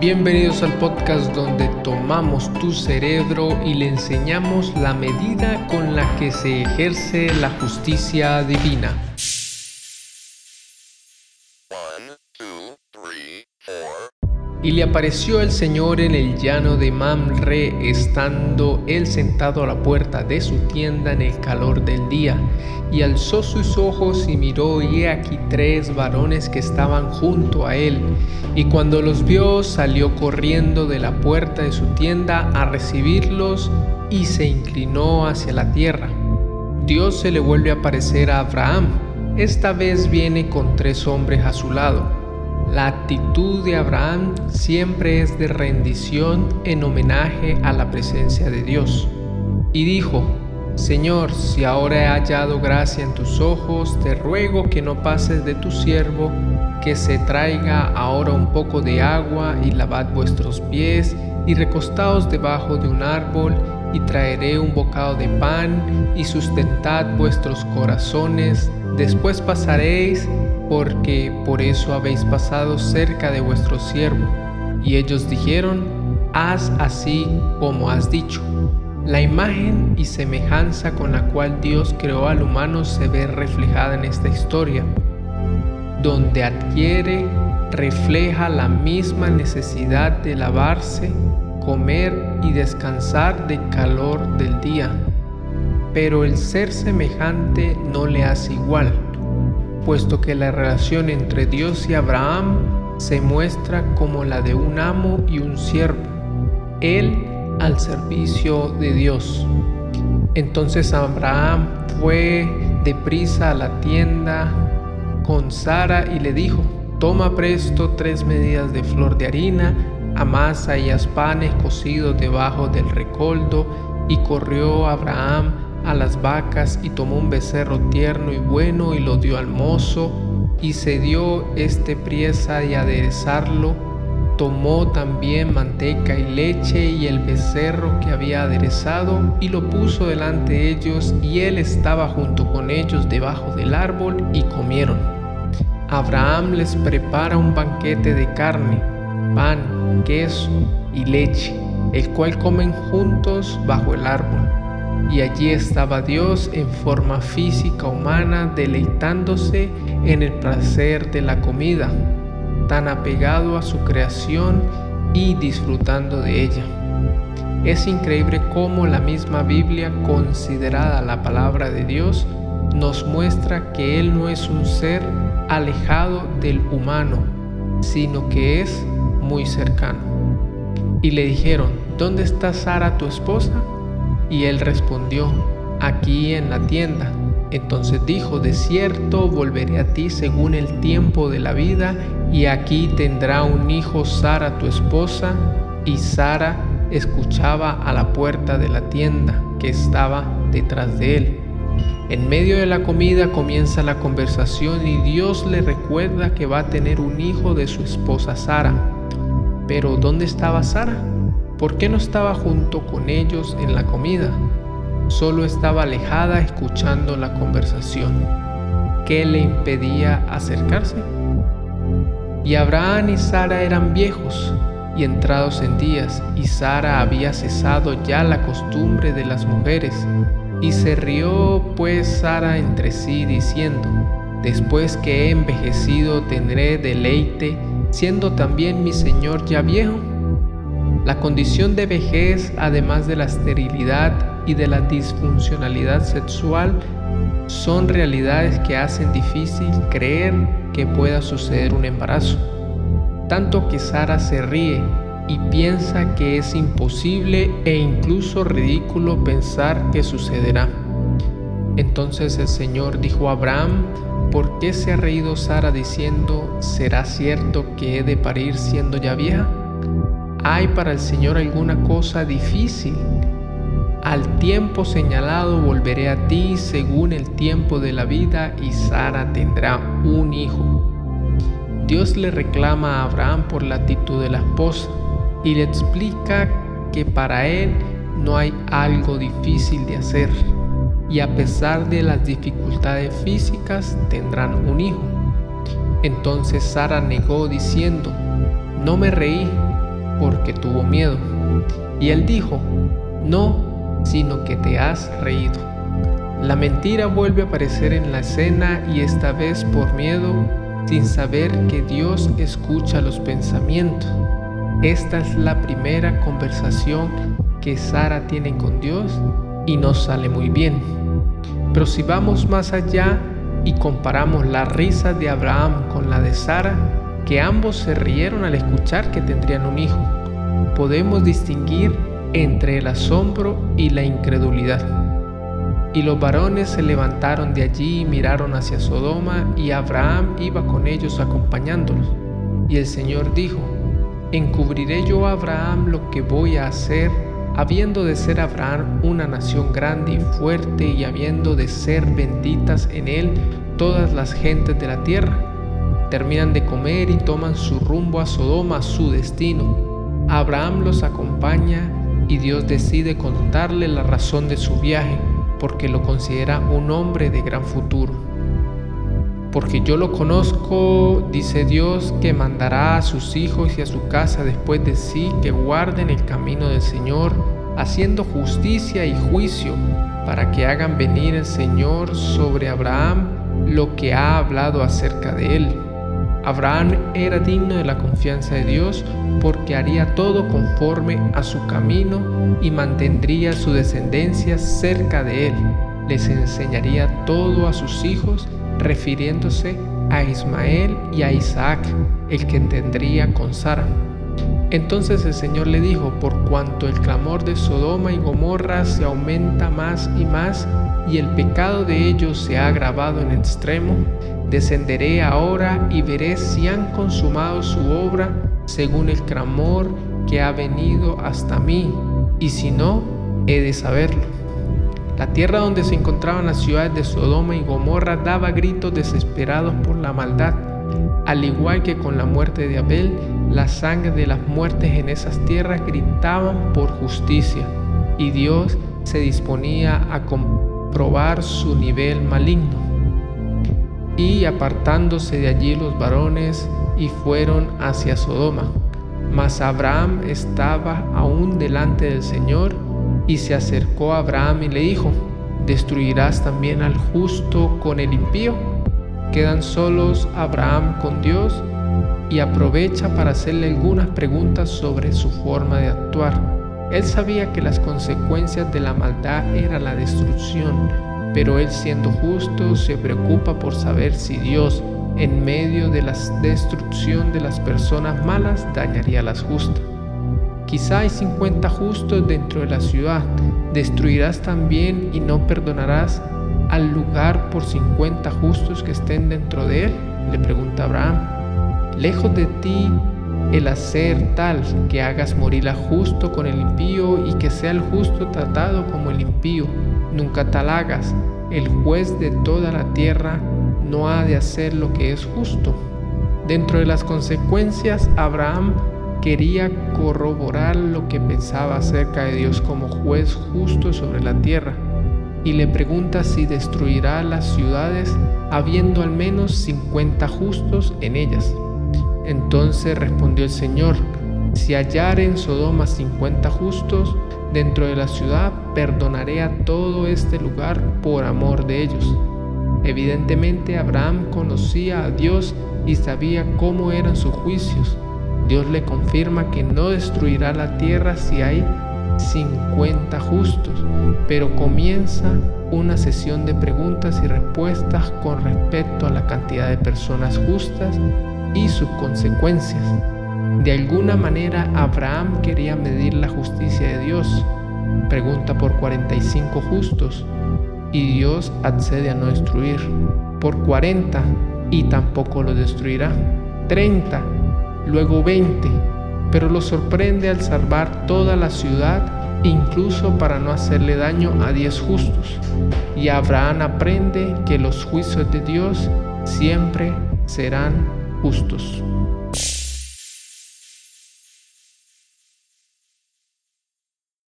Bienvenidos al podcast donde tomamos tu cerebro y le enseñamos la medida con la que se ejerce la justicia divina. Y le apareció el Señor en el llano de Mamre, estando él sentado a la puerta de su tienda en el calor del día. Y alzó sus ojos y miró, y he aquí tres varones que estaban junto a él. Y cuando los vio, salió corriendo de la puerta de su tienda a recibirlos, y se inclinó hacia la tierra. Dios se le vuelve a aparecer a Abraham. Esta vez viene con tres hombres a su lado la actitud de Abraham siempre es de rendición en homenaje a la presencia de Dios. Y dijo, Señor, si ahora he hallado gracia en tus ojos, te ruego que no pases de tu siervo, que se traiga ahora un poco de agua y lavad vuestros pies y recostaos debajo de un árbol y traeré un bocado de pan y sustentad vuestros corazones, después pasaréis porque por eso habéis pasado cerca de vuestro siervo. Y ellos dijeron, haz así como has dicho. La imagen y semejanza con la cual Dios creó al humano se ve reflejada en esta historia, donde adquiere, refleja la misma necesidad de lavarse, comer y descansar del calor del día. Pero el ser semejante no le hace igual puesto que la relación entre Dios y Abraham se muestra como la de un amo y un siervo, él al servicio de Dios. Entonces Abraham fue deprisa a la tienda con Sara y le dijo, toma presto tres medidas de flor de harina, amasa y haz panes cocidos debajo del recoldo, y corrió Abraham a las vacas y tomó un becerro tierno y bueno y lo dio al mozo y se dio este priesa y aderezarlo. Tomó también manteca y leche y el becerro que había aderezado y lo puso delante de ellos y él estaba junto con ellos debajo del árbol y comieron. Abraham les prepara un banquete de carne, pan, queso y leche, el cual comen juntos bajo el árbol y allí estaba Dios en forma física humana deleitándose en el placer de la comida, tan apegado a su creación y disfrutando de ella. Es increíble cómo la misma Biblia, considerada la palabra de Dios, nos muestra que Él no es un ser alejado del humano, sino que es muy cercano. Y le dijeron, ¿dónde está Sara tu esposa? Y él respondió, aquí en la tienda. Entonces dijo, de cierto volveré a ti según el tiempo de la vida, y aquí tendrá un hijo Sara tu esposa. Y Sara escuchaba a la puerta de la tienda que estaba detrás de él. En medio de la comida comienza la conversación y Dios le recuerda que va a tener un hijo de su esposa Sara. Pero ¿dónde estaba Sara? ¿Por qué no estaba junto con ellos en la comida? Solo estaba alejada escuchando la conversación. ¿Qué le impedía acercarse? Y Abraham y Sara eran viejos y entrados en días, y Sara había cesado ya la costumbre de las mujeres. Y se rió pues Sara entre sí diciendo, Después que he envejecido tendré deleite, siendo también mi Señor ya viejo. La condición de vejez, además de la esterilidad y de la disfuncionalidad sexual, son realidades que hacen difícil creer que pueda suceder un embarazo. Tanto que Sara se ríe y piensa que es imposible e incluso ridículo pensar que sucederá. Entonces el Señor dijo a Abraham, ¿por qué se ha reído Sara diciendo, ¿será cierto que he de parir siendo ya vieja? ¿Hay para el Señor alguna cosa difícil? Al tiempo señalado volveré a ti según el tiempo de la vida y Sara tendrá un hijo. Dios le reclama a Abraham por la actitud de la esposa y le explica que para él no hay algo difícil de hacer y a pesar de las dificultades físicas tendrán un hijo. Entonces Sara negó diciendo, no me reí porque tuvo miedo. Y él dijo, no, sino que te has reído. La mentira vuelve a aparecer en la escena y esta vez por miedo, sin saber que Dios escucha los pensamientos. Esta es la primera conversación que Sara tiene con Dios y no sale muy bien. Pero si vamos más allá y comparamos la risa de Abraham con la de Sara, que ambos se rieron al escuchar que tendrían un hijo, podemos distinguir entre el asombro y la incredulidad. Y los varones se levantaron de allí y miraron hacia Sodoma, y Abraham iba con ellos acompañándolos. Y el Señor dijo, ¿encubriré yo a Abraham lo que voy a hacer habiendo de ser Abraham una nación grande y fuerte y habiendo de ser benditas en él todas las gentes de la tierra. Terminan de comer y toman su rumbo a Sodoma, su destino. Abraham los acompaña y Dios decide contarle la razón de su viaje porque lo considera un hombre de gran futuro. Porque yo lo conozco, dice Dios, que mandará a sus hijos y a su casa después de sí que guarden el camino del Señor, haciendo justicia y juicio, para que hagan venir el Señor sobre Abraham lo que ha hablado acerca de él. Abraham era digno de la confianza de Dios porque haría todo conforme a su camino y mantendría su descendencia cerca de él. Les enseñaría todo a sus hijos refiriéndose a Ismael y a Isaac, el que tendría con Sara. Entonces el Señor le dijo, por cuanto el clamor de Sodoma y Gomorra se aumenta más y más, y el pecado de ellos se ha agravado en extremo, descenderé ahora y veré si han consumado su obra según el clamor que ha venido hasta mí, y si no, he de saberlo. La tierra donde se encontraban las ciudades de Sodoma y Gomorra daba gritos desesperados por la maldad. Al igual que con la muerte de Abel, la sangre de las muertes en esas tierras gritaban por justicia, y Dios se disponía a comprobar su nivel maligno. Y apartándose de allí los varones y fueron hacia Sodoma. Mas Abraham estaba aún delante del Señor y se acercó a Abraham y le dijo, ¿destruirás también al justo con el impío? Quedan solos Abraham con Dios y aprovecha para hacerle algunas preguntas sobre su forma de actuar. Él sabía que las consecuencias de la maldad era la destrucción, pero él siendo justo se preocupa por saber si Dios, en medio de la destrucción de las personas malas, dañaría a las justas. Quizá hay 50 justos dentro de la ciudad. ¿Destruirás también y no perdonarás al lugar por 50 justos que estén dentro de él? Le pregunta Abraham. Lejos de ti el hacer tal que hagas morir al justo con el impío y que sea el justo tratado como el impío. Nunca tal hagas. El juez de toda la tierra no ha de hacer lo que es justo. Dentro de las consecuencias, Abraham quería corroborar lo que pensaba acerca de Dios como juez justo sobre la tierra y le pregunta si destruirá las ciudades habiendo al menos 50 justos en ellas. Entonces respondió el Señor, si hallar en Sodoma 50 justos dentro de la ciudad, perdonaré a todo este lugar por amor de ellos. Evidentemente Abraham conocía a Dios y sabía cómo eran sus juicios Dios le confirma que no destruirá la tierra si hay 50 justos, pero comienza una sesión de preguntas y respuestas con respecto a la cantidad de personas justas y sus consecuencias. De alguna manera Abraham quería medir la justicia de Dios. Pregunta por 45 justos y Dios accede a no destruir. Por 40 y tampoco lo destruirá. 30 luego 20, pero lo sorprende al salvar toda la ciudad, incluso para no hacerle daño a diez justos. Y Abraham aprende que los juicios de Dios siempre serán justos.